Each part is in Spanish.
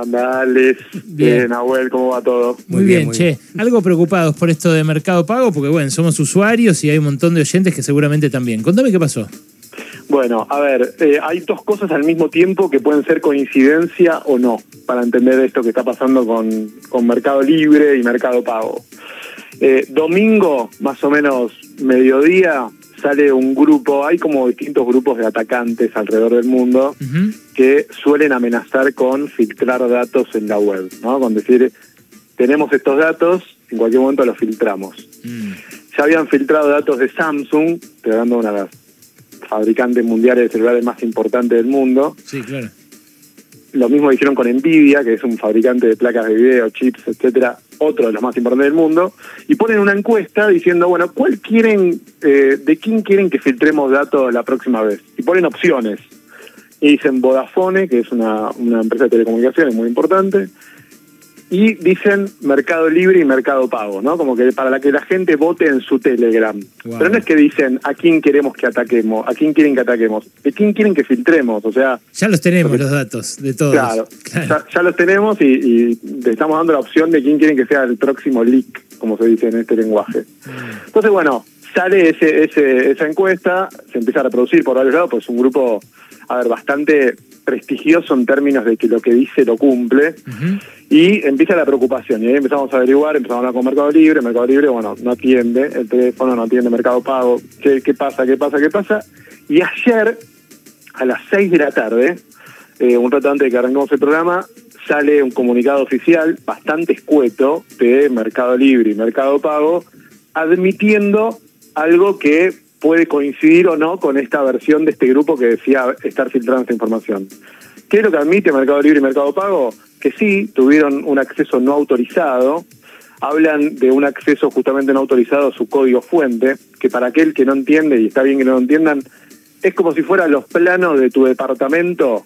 Andales, Bien. bien, Nahuel, ¿cómo va todo? Muy, Muy bien, muy che. Algo preocupados por esto de Mercado Pago, porque bueno, somos usuarios y hay un montón de oyentes que seguramente también. Contame qué pasó. Bueno, a ver, eh, hay dos cosas al mismo tiempo que pueden ser coincidencia o no, para entender esto que está pasando con, con Mercado Libre y Mercado Pago. Eh, domingo, más o menos mediodía, sale un grupo, hay como distintos grupos de atacantes alrededor del mundo Ujú. Que suelen amenazar con filtrar datos en la web, ¿no? Con decir, tenemos estos datos, en cualquier momento los filtramos. Mm. Ya habían filtrado datos de Samsung, hablando de una de las fabricantes mundiales de celulares más importantes del mundo. Sí, claro. Lo mismo hicieron con Nvidia, que es un fabricante de placas de video, chips, etcétera, otro de los más importantes del mundo, y ponen una encuesta diciendo, bueno, ¿cuál quieren, eh, de quién quieren que filtremos datos la próxima vez? Y ponen opciones. Y dicen Vodafone, que es una, una empresa de telecomunicaciones muy importante, y dicen Mercado Libre y Mercado Pago, ¿no? Como que para la que la gente vote en su Telegram. Wow. Pero no es que dicen a quién queremos que ataquemos, a quién quieren que ataquemos, de quién quieren que filtremos, o sea, Ya los tenemos los datos de todos. Claro, Claro. Ya, ya los tenemos y, y le estamos dando la opción de quién quieren que sea el próximo leak, como se dice en este lenguaje. Entonces, bueno, sale ese, ese, esa encuesta, se empieza a reproducir por varios lados, pues es un grupo, a ver, bastante prestigioso en términos de que lo que dice lo cumple, y empieza la preocupación, y ahí empezamos a averiguar, empezamos a hablar con Mercado Libre, Mercado Libre, bueno, no atiende, el teléfono no atiende Mercado Pago, ¿qué, qué pasa, qué pasa, qué pasa? Y ayer, a las 6 de la tarde, eh, un rato antes de que arranquemos el programa, sale un comunicado oficial bastante escueto de Mercado Libre y Mercado Pago, admitiendo algo que puede coincidir o no con esta versión de este grupo que decía estar filtrando esta información. ¿Qué es lo que admite Mercado Libre y Mercado Pago? Que sí, tuvieron un acceso no autorizado, hablan de un acceso justamente no autorizado a su código fuente, que para aquel que no entiende, y está bien que no lo entiendan, es como si fueran los planos de tu departamento,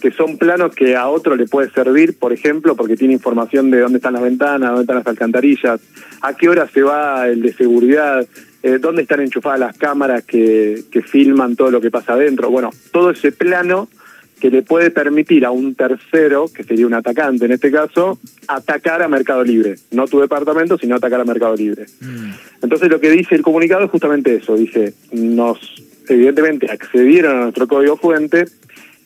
que son planos que a otro le puede servir, por ejemplo, porque tiene información de dónde están las ventanas, dónde están las alcantarillas, a qué hora se va el de seguridad, eh, dónde están enchufadas las cámaras que, que filman todo lo que pasa adentro. Bueno, todo ese plano que le puede permitir a un tercero, que sería un atacante en este caso, atacar a Mercado Libre. No tu departamento, sino atacar a Mercado Libre. Mm. Entonces lo que dice el comunicado es justamente eso, dice, nos evidentemente accedieron a nuestro código fuente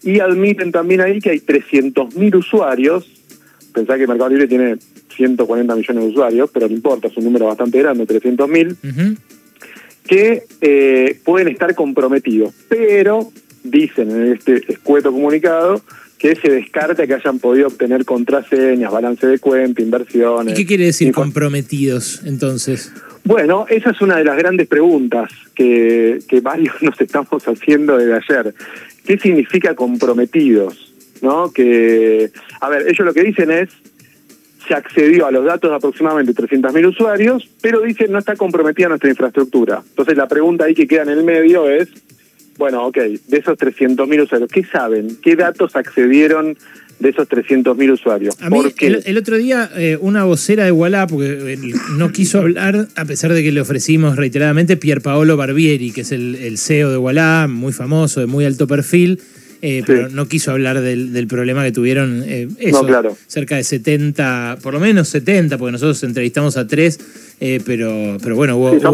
y admiten también ahí que hay 300.000 usuarios, pensá que Mercado Libre tiene 140 millones de usuarios, pero no importa, es un número bastante grande, 300.000, Ujú. Que eh, pueden estar comprometidos, pero dicen en este escueto comunicado que se descarta que hayan podido obtener contraseñas, balance de cuenta, ¿Y inversiones. qué quiere decir comprometidos entonces? Bueno, esa es una de las grandes preguntas que, que varios nos estamos haciendo desde ayer. ¿Qué significa comprometidos? ¿No? Que, a ver, ellos lo que dicen es, se accedió a los datos de aproximadamente 300.000 usuarios, pero dicen no está comprometida nuestra infraestructura. Entonces la pregunta ahí que queda en el medio es, bueno, ok, de esos 300.000 usuarios, ¿qué saben? ¿Qué datos accedieron de esos 300.000 usuarios? El, el otro día, eh, una vocera de Wallah, porque él no quiso hablar, a pesar de que le ofrecimos reiteradamente, Pier Paolo Barbieri, que es el, el CEO de Wallah, muy famoso, de muy alto perfil, eh, pero no quiso hablar del, del problema que tuvieron eh, eso, No, claro. cerca de 70, por lo menos 70, porque nosotros entrevistamos a tres, eh, pero, pero bueno, hubo, Sí,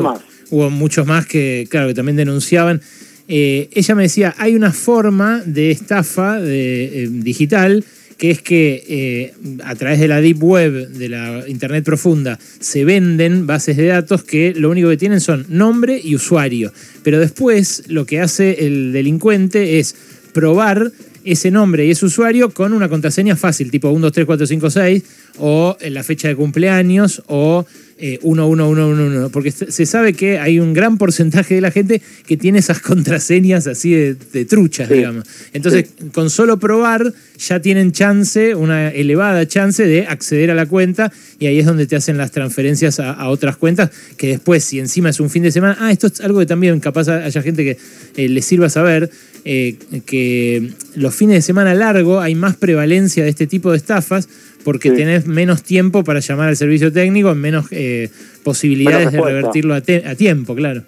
hubo- muchos más que, claro, que también denunciaban. Ella me decía, hay una forma de estafa de, digital que es que eh, a través de la deep web, de la internet profunda, se venden bases de datos que lo único que tienen son nombre y usuario. Pero después lo que hace el delincuente es probar ese nombre y ese usuario con una contraseña fácil, tipo 1, 2, 3, 4, 5, 6, o en la fecha de cumpleaños, o eh, 1, 1, 1, 1, 1. Porque se sabe que hay un gran porcentaje de la gente que tiene esas contraseñas así de, de truchas, Sí. digamos. Entonces, con solo probar, ya tienen chance, una elevada chance de acceder a la cuenta, y ahí es donde te hacen las transferencias a, a otras cuentas, que después, si encima es un fin de semana, ah, esto es algo que también capaz haya gente que eh, les sirva saber, eh, que los fines de semana largo hay más prevalencia de este tipo de estafas porque Sí. tenés menos tiempo para llamar al servicio técnico, menos eh, posibilidades Menos de revertirlo a, a tiempo, claro.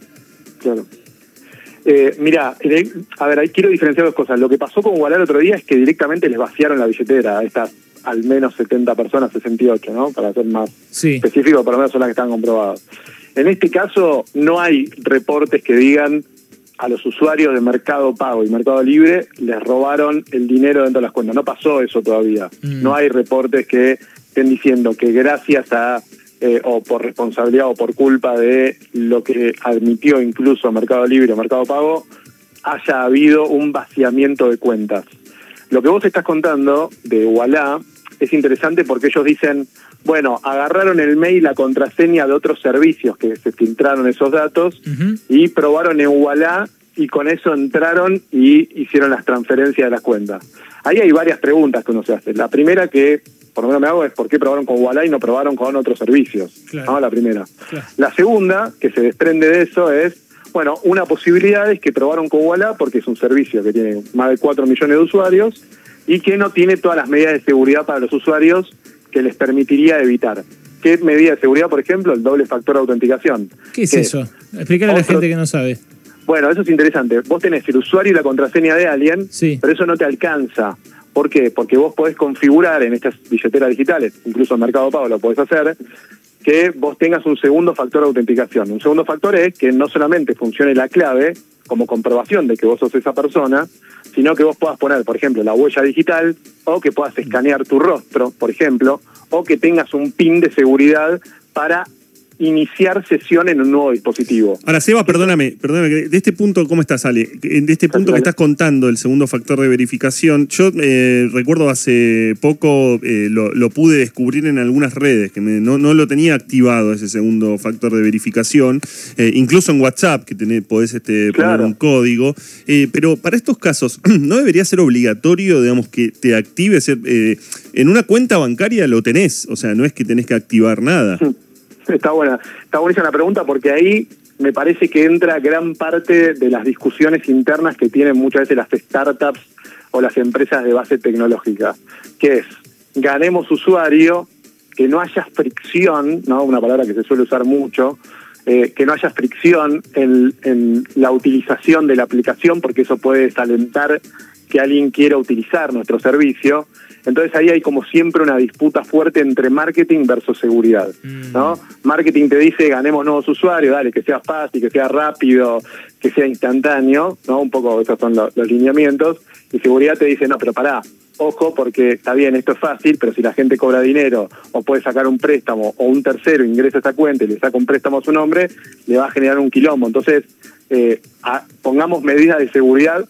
Claro. Eh, mira, eh, a ver, ahí quiero diferenciar dos cosas. Lo que pasó con el otro día es que directamente les vaciaron la billetera a estas, al menos 70 personas, 68, ¿no? Para ser más Sí. específico, por lo menos son las que están comprobadas. En este caso, no hay reportes que digan a los usuarios de Mercado Pago y Mercado Libre les robaron el dinero dentro de las cuentas. No pasó eso todavía. Mm. No hay reportes que estén diciendo que gracias a, eh, o por responsabilidad o por culpa de lo que admitió incluso Mercado Libre o Mercado Pago, haya habido un vaciamiento de cuentas. Lo que vos estás contando de Wallah es interesante porque ellos dicen, bueno, agarraron el mail, la contraseña de otros servicios que se filtraron esos datos y probaron en Wallah y con eso entraron y hicieron las transferencias de las cuentas. Ahí hay varias preguntas que uno se hace. La primera que por lo menos me hago es por qué probaron con Wallah y no probaron con otros servicios. Claro. ¿no? La primera. Claro. La segunda, que se desprende de eso, es, bueno, una posibilidad es que probaron con Wallah porque es un servicio que tiene más de 4 millones de usuarios y que no tiene todas las medidas de seguridad para los usuarios que les permitiría evitar. ¿Qué medida de seguridad, por ejemplo? El doble factor de autenticación. ¿Qué es Que- eso? Explícale a la gente que no sabe. Bueno, eso es interesante. Vos tenés el usuario y la contraseña de alguien, Sí. pero eso no te alcanza. ¿Por qué? Porque vos podés configurar en estas billeteras digitales, incluso en Mercado Pago lo podés hacer, que vos tengas un segundo factor de autenticación. Un segundo factor es que no solamente funcione la clave como comprobación de que vos sos esa persona, sino que vos puedas poner, por ejemplo, la huella digital o que puedas escanear tu rostro, por ejemplo, o que tengas un PIN de seguridad para iniciar sesión en un nuevo dispositivo. Ahora, Seba, perdóname, perdóname, de este punto, ¿cómo estás, Ale? De este punto que estás contando, el segundo factor de verificación, yo eh, recuerdo hace poco eh, lo, lo pude descubrir en algunas redes, que me- no, no lo tenía activado ese segundo factor de verificación, eh, incluso en WhatsApp, que tenés, podés este, poner un código, pero para estos casos, ¿no debería ser obligatorio, digamos, que te active? ser, eh, en una cuenta bancaria lo tenés, o sea, no es que tenés que activar nada. Está buena, está buenísima la pregunta porque ahí me parece que entra gran parte de las discusiones internas que tienen muchas veces las startups o las empresas de base tecnológica, que es ganemos usuario, que no haya fricción, no una palabra que se suele usar mucho, eh, que no haya fricción en, en la utilización de la aplicación, porque eso puede desalentar que alguien quiera utilizar nuestro servicio. Entonces ahí hay como siempre una disputa fuerte entre marketing versus seguridad, ¿no? Marketing te dice ganemos nuevos usuarios, dale, que sea fácil, que sea rápido, que sea instantáneo, ¿no? Un poco esos son lo- los lineamientos. Y seguridad te dice, no, pero pará, ojo, porque está bien, esto es fácil, pero si la gente cobra dinero o puede sacar un préstamo o un tercero ingresa a esa cuenta y le saca un préstamo a su nombre, le va a generar un quilombo. Entonces, eh, a- pongamos medidas de seguridad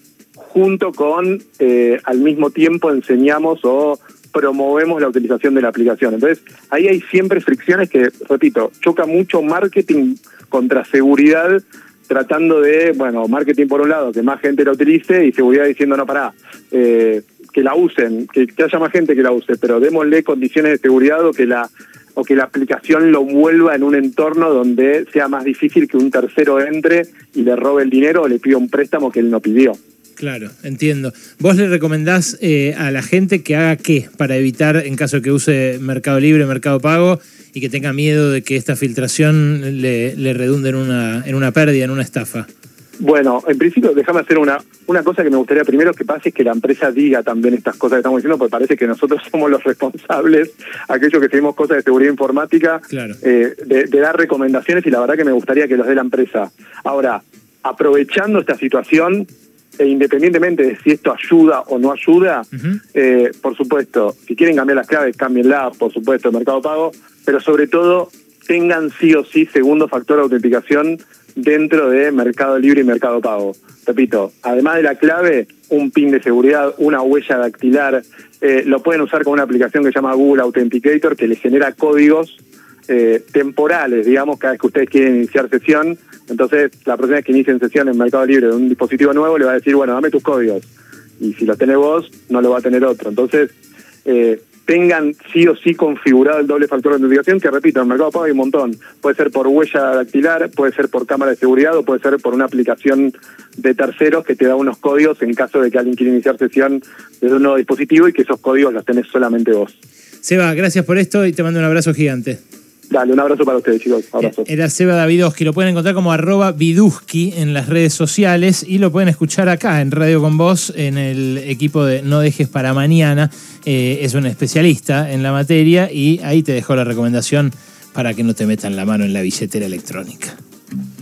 junto con, eh, al mismo tiempo, enseñamos o promovemos la utilización de la aplicación. Entonces, ahí hay siempre fricciones que, repito, choca mucho marketing contra seguridad, tratando de, bueno, marketing por un lado, que más gente la utilice y seguridad diciendo, no, pará, eh, que la usen, que, haya más gente que la use, pero démosle condiciones de seguridad o que la o que la aplicación lo vuelva en un entorno donde sea más difícil que un tercero entre y le robe el dinero o le pida un préstamo que él no pidió. Claro, entiendo. ¿Vos le recomendás eh, a la gente que haga qué para evitar, en caso de que use Mercado Libre, Mercado Pago, y que tenga miedo de que esta filtración le, le redunde en una, en una pérdida, en una estafa? Bueno, en principio, déjame hacer una, una cosa que me gustaría primero que pase, es que la empresa diga también estas cosas que estamos diciendo, porque parece que nosotros somos los responsables, aquellos que seguimos cosas de seguridad informática, Claro. eh, de, de dar recomendaciones y la verdad que me gustaría que los dé la empresa. Ahora, aprovechando esta situación, e independientemente de si esto ayuda o no ayuda, eh, por supuesto, si quieren cambiar las claves, cámbienla, por supuesto, Mercado Pago, pero sobre todo tengan sí o sí segundo factor de autenticación dentro de Mercado Libre y Mercado Pago. Repito, además de la clave, un pin de seguridad, una huella dactilar, eh, lo pueden usar con una aplicación que se llama Google Authenticator que les genera códigos eh, temporales, digamos, cada vez que ustedes quieren iniciar sesión. Entonces, la vez que inicien sesión en Mercado Libre de un dispositivo nuevo, le va a decir, bueno, dame tus códigos. Y si los tenés vos, no lo va a tener otro. Entonces, eh, tengan sí o sí configurado el doble factor de autenticación, que repito, en Mercado Pago hay un montón. Puede ser por huella dactilar, puede ser por cámara de seguridad o puede ser por una aplicación de terceros que te da unos códigos en caso de que alguien quiera iniciar sesión desde un nuevo dispositivo y que esos códigos los tenés solamente vos. Seba, gracias por esto y te mando un abrazo gigante. Dale, un abrazo para ustedes, chicos. Abrazo. Era Seba Davidowski, lo pueden encontrar como arroba Viduski en las redes sociales y lo pueden escuchar acá en Radio con Vos, en el equipo de No Dejes para Mañana. Eh, es un especialista en la materia y ahí te dejó la recomendación para que no te metan la mano en la billetera electrónica.